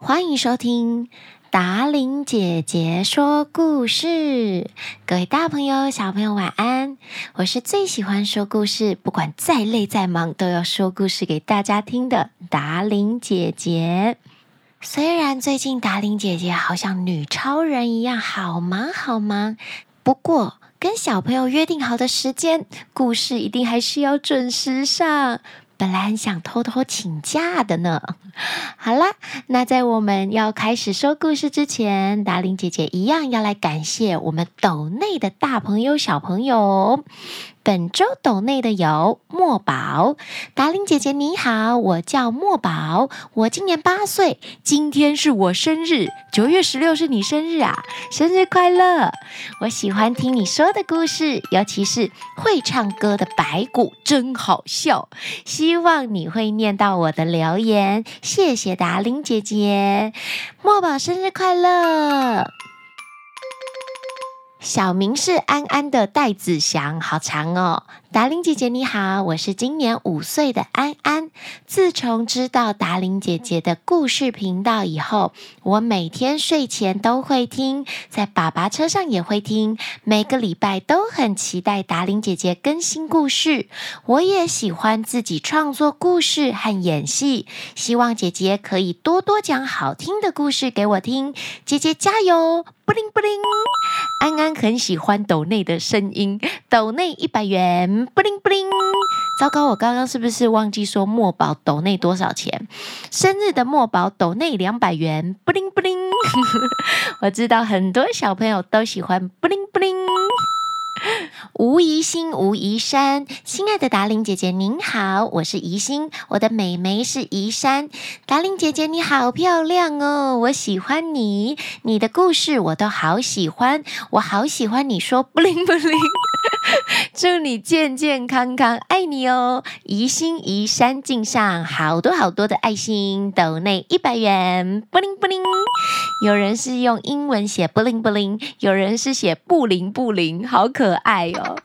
欢迎收听达玲姐姐说故事。各位大朋友、小朋友，晚安！我是最喜欢说故事，不管再累再忙，都要说故事给大家听的达玲姐姐。虽然最近达玲姐姐好像女超人一样，好忙好忙，不过跟小朋友约定好的时间，故事一定还是要准时上。本来想偷偷请假的呢。好啦，那在我们要开始说故事之前，达令姐姐一样要来感谢我们斗内的大朋友、小朋友。本周斗内的有墨宝，达伶姐姐你好，我叫墨宝，我今年八岁，今天是我生日，九月十六是你生日啊，生日快乐！我喜欢听你说的故事，尤其是会唱歌的白骨，真好笑。希望你会念到我的留言，谢谢达伶姐姐，墨宝生日快乐！小名是安安的戴子祥，好长哦。达玲姐姐你好，我是今年五岁的安安。自从知道达玲姐姐的故事频道以后，我每天睡前都会听，在爸爸车上也会听，每个礼拜都很期待达玲姐姐更新故事。我也喜欢自己创作故事和演戏，希望姐姐可以多多讲好听的故事给我听。姐姐加油！布灵布灵，安安很喜欢斗内的声音，斗内一百元，布灵布灵。糟糕，我刚刚是不是忘记说墨宝斗内多少钱？生日的墨宝斗内两百元，布灵布灵。我知道很多小朋友都喜欢布灵布灵。吴怡欣、吴怡山，亲爱的达玲姐姐您好，我是怡欣，我的妹妹是怡山。达玲姐姐你好漂亮哦，我喜欢你，你的故事我都好喜欢，我好喜欢你说布灵布灵。祝你健健康康，爱你哦！怡欣、怡山敬上好多好多的爱心，斗内一百元，布灵布灵。有人是用英文写布灵布灵，有人是写布灵布灵，好可爱有。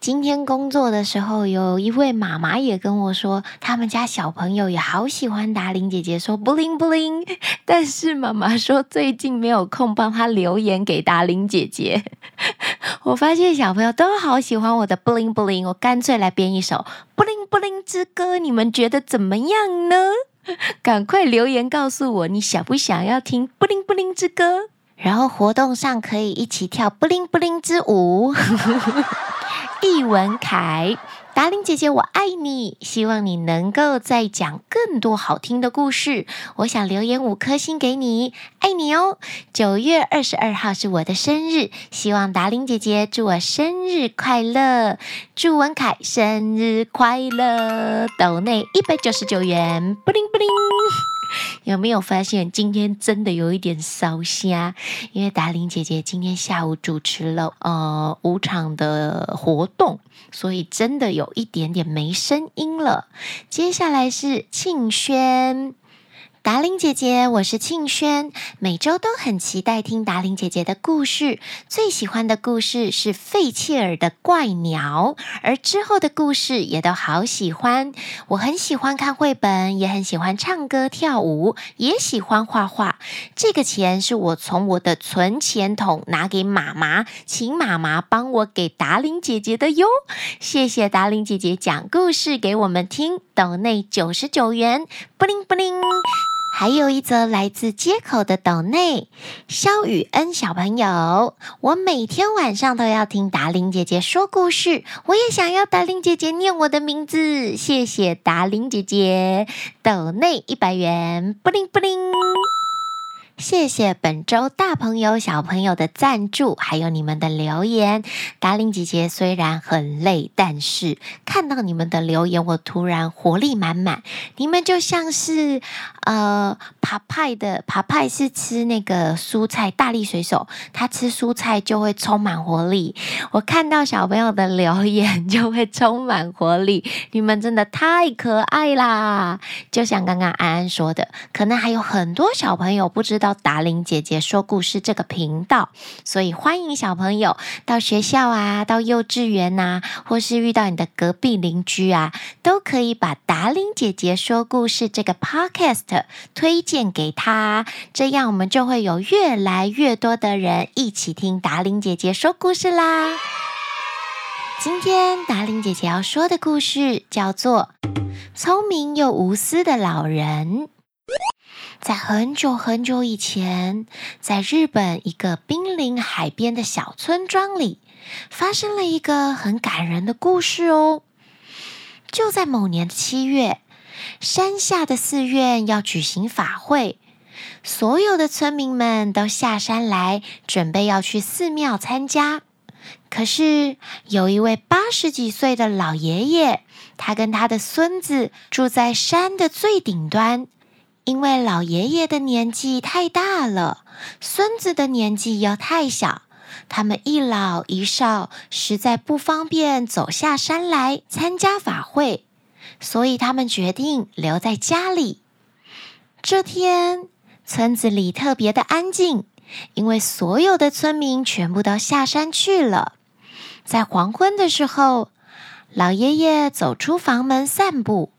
今天工作的时候，有一位妈妈也跟我说，他们家小朋友也好喜欢达玲姐姐说布灵布灵，但是妈妈说最近没有空帮她留言给达玲姐姐。我发现小朋友都好喜欢我的布灵布灵，我干脆来编一首布灵布灵之歌，你们觉得怎么样呢？赶快留言告诉我，你想不想要听布灵布灵之歌？然后活动上可以一起跳布灵布灵之舞。易文凯，达玲姐姐，我爱你，希望你能够再讲更多好听的故事。我想留言五颗星给你，爱你哦。九月二十二号是我的生日，希望达玲姐姐祝我生日快乐。祝文凯生日快乐，斗内一百九十九元，布灵布灵。有没有发现今天真的有一点烧瞎？因为达玲姐姐今天下午主持了呃五场的活动，所以真的有一点点没声音了。接下来是庆轩。达伶姐姐，我是庆轩，每周都很期待听达伶姐姐的故事。最喜欢的故事是费切尔的怪鸟，而之后的故事也都好喜欢。我很喜欢看绘本，也很喜欢唱歌跳舞，也喜欢画画。这个钱是我从我的存钱筒拿给妈妈，请妈妈帮我给达伶姐姐的哟。谢谢达伶姐姐讲故事给我们听，斗内九十九元，布灵布灵。还有一则来自街口的斗内，肖雨恩小朋友，我每天晚上都要听达玲姐姐说故事，我也想要达玲姐姐念我的名字，谢谢达玲姐姐，斗内一百元，布灵布灵。谢谢本周大朋友小朋友的赞助，还有你们的留言。达令姐姐虽然很累，但是看到你们的留言，我突然活力满满。你们就像是呃，爬派的爬派是吃那个蔬菜，大力水手他吃蔬菜就会充满活力。我看到小朋友的留言就会充满活力。你们真的太可爱啦！就像刚刚安安说的，可能还有很多小朋友不知道。到达玲姐姐说故事这个频道，所以欢迎小朋友到学校啊，到幼稚园呐，或是遇到你的隔壁邻居啊，都可以把达玲姐姐说故事这个 podcast 推荐给他，这样我们就会有越来越多的人一起听达玲姐姐说故事啦。今天达玲姐姐要说的故事叫做《聪明又无私的老人》。在很久很久以前，在日本一个濒临海边的小村庄里，发生了一个很感人的故事哦。就在某年的七月，山下的寺院要举行法会，所有的村民们都下山来，准备要去寺庙参加。可是有一位八十几岁的老爷爷，他跟他的孙子住在山的最顶端。因为老爷爷的年纪太大了，孙子的年纪又太小，他们一老一少，实在不方便走下山来参加法会，所以他们决定留在家里。这天，村子里特别的安静，因为所有的村民全部都下山去了。在黄昏的时候，老爷爷走出房门散步。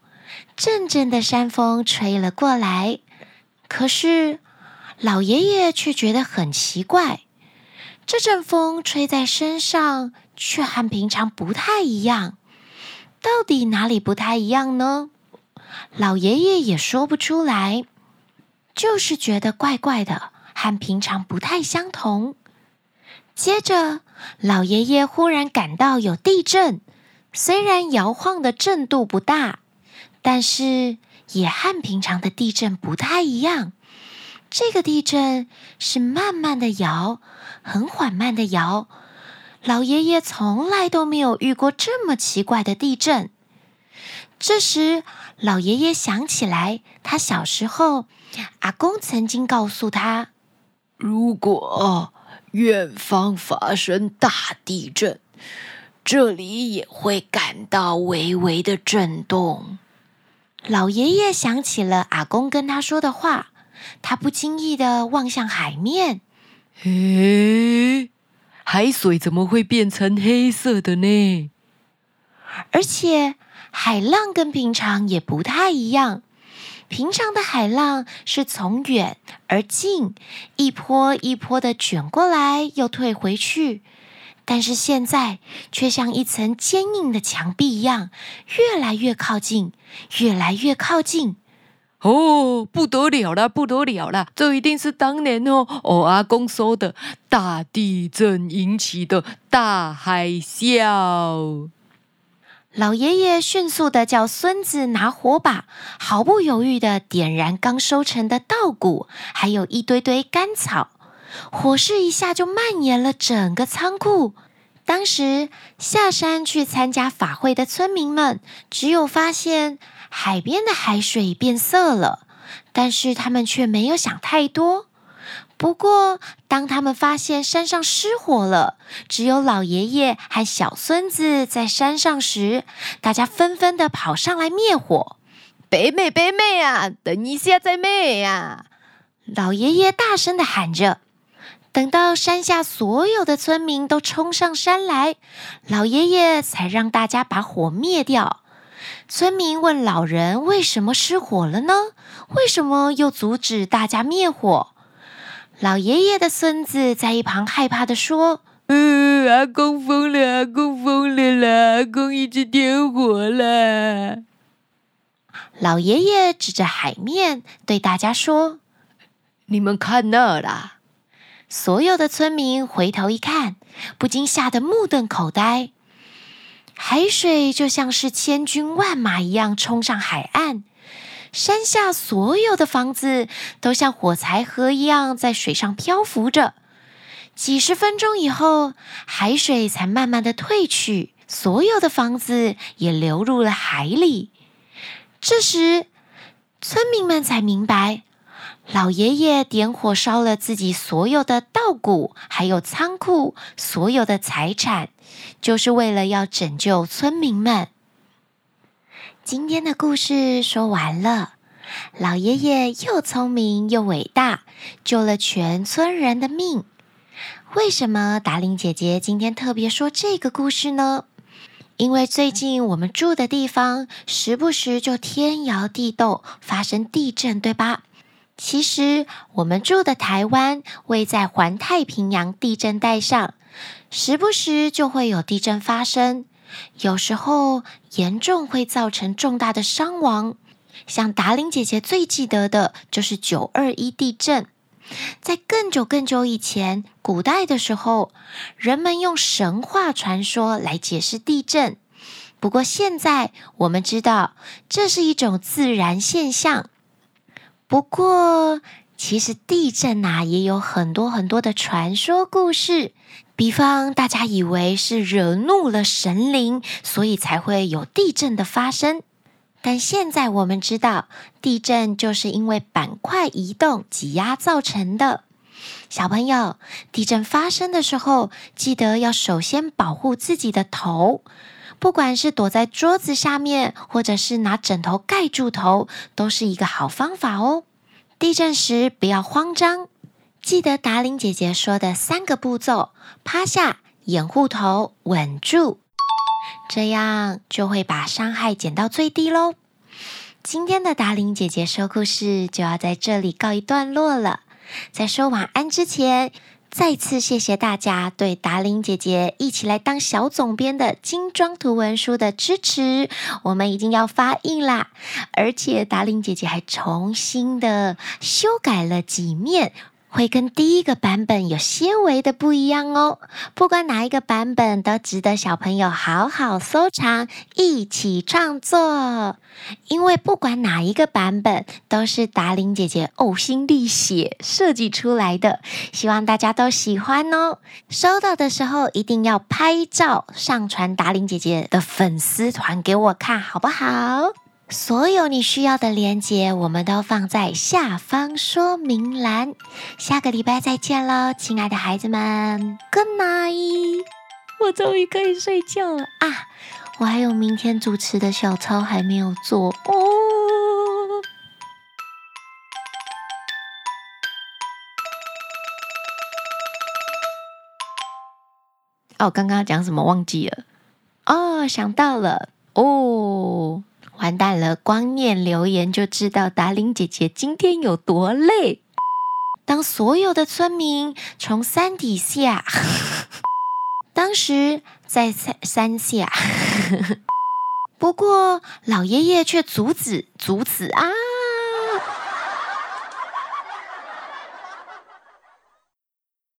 阵阵的山风吹了过来，可是老爷爷却觉得很奇怪，这阵风吹在身上却和平常不太一样。到底哪里不太一样呢？老爷爷也说不出来，就是觉得怪怪的，和平常不太相同。接着，老爷爷忽然感到有地震，虽然摇晃的震度不大。但是也和平常的地震不太一样，这个地震是慢慢的摇，很缓慢的摇。老爷爷从来都没有遇过这么奇怪的地震。这时，老爷爷想起来，他小时候阿公曾经告诉他，如果远方发生大地震，这里也会感到微微的震动。老爷爷想起了阿公跟他说的话，他不经意地望向海面。诶，海水怎么会变成黑色的呢？而且海浪跟平常也不太一样。平常的海浪是从远而近，一波一波的卷过来又退回去。但是现在却像一层坚硬的墙壁一样，越来越靠近，越来越靠近。哦，不得了了，不得了了！这一定是当年哦，我阿公说的大地震引起的大海啸。老爷爷迅速的叫孙子拿火把，毫不犹豫的点燃刚收成的稻谷，还有一堆堆干草。火势一下就蔓延了整个仓库。当时下山去参加法会的村民们，只有发现海边的海水变色了，但是他们却没有想太多。不过，当他们发现山上失火了，只有老爷爷和小孙子在山上时，大家纷纷的跑上来灭火。北美，北美啊！等一下再灭呀！老爷爷大声的喊着。等到山下所有的村民都冲上山来，老爷爷才让大家把火灭掉。村民问老人：“为什么失火了呢？为什么又阻止大家灭火？”老爷爷的孙子在一旁害怕地说：“嗯，阿公疯了，阿公疯了啦！阿公一直点火了。”老爷爷指着海面对大家说：“你们看那啦！”所有的村民回头一看，不禁吓得目瞪口呆。海水就像是千军万马一样冲上海岸，山下所有的房子都像火柴盒一样在水上漂浮着。几十分钟以后，海水才慢慢的退去，所有的房子也流入了海里。这时，村民们才明白。老爷爷点火烧了自己所有的稻谷，还有仓库所有的财产，就是为了要拯救村民们。今天的故事说完了，老爷爷又聪明又伟大，救了全村人的命。为什么达令姐姐今天特别说这个故事呢？因为最近我们住的地方时不时就天摇地动，发生地震，对吧？其实，我们住的台湾位在环太平洋地震带上，时不时就会有地震发生，有时候严重会造成重大的伤亡。像达玲姐姐最记得的就是九二一地震。在更久更久以前，古代的时候，人们用神话传说来解释地震。不过现在我们知道，这是一种自然现象。不过，其实地震、啊，也有很多很多的传说故事。比方，大家以为是惹怒了神灵，所以才会有地震的发生。但现在我们知道，地震就是因为板块移动、挤压造成的。小朋友，地震发生的时候，记得要首先保护自己的头，不管是躲在桌子下面，或者是拿枕头盖住头，都是一个好方法哦。地震时不要慌张，记得达令姐姐说的三个步骤：趴下、掩护头、稳住。这样就会把伤害减到最低喽。今天的达令姐姐说故事就要在这里告一段落了。在说晚安之前，再次谢谢大家对达令姐姐一起来当小总编的精装图文书的支持。我们已经要发印啦，而且达令姐姐还重新的修改了几面。会跟第一个版本有些微的不一样哦。不管哪一个版本，都值得小朋友好好收藏，一起创作。因为不管哪一个版本，都是达伶姐姐呕心沥血设计出来的，希望大家都喜欢哦。收到的时候一定要拍照上传达伶姐姐的粉丝团给我看，好不好？所有你需要的连接，我们都放在下方说明栏。下个礼拜再见喽，亲爱的孩子们，Good night！我终于可以睡觉了啊！我还有明天主持的小抄还没有做哦。哦，刚刚讲什么忘记了？哦，想到了哦。完蛋了！光念留言就知道达令姐姐今天有多累。当所有的村民从山底下，当时在山山下，不过老爷爷却阻止阻止啊！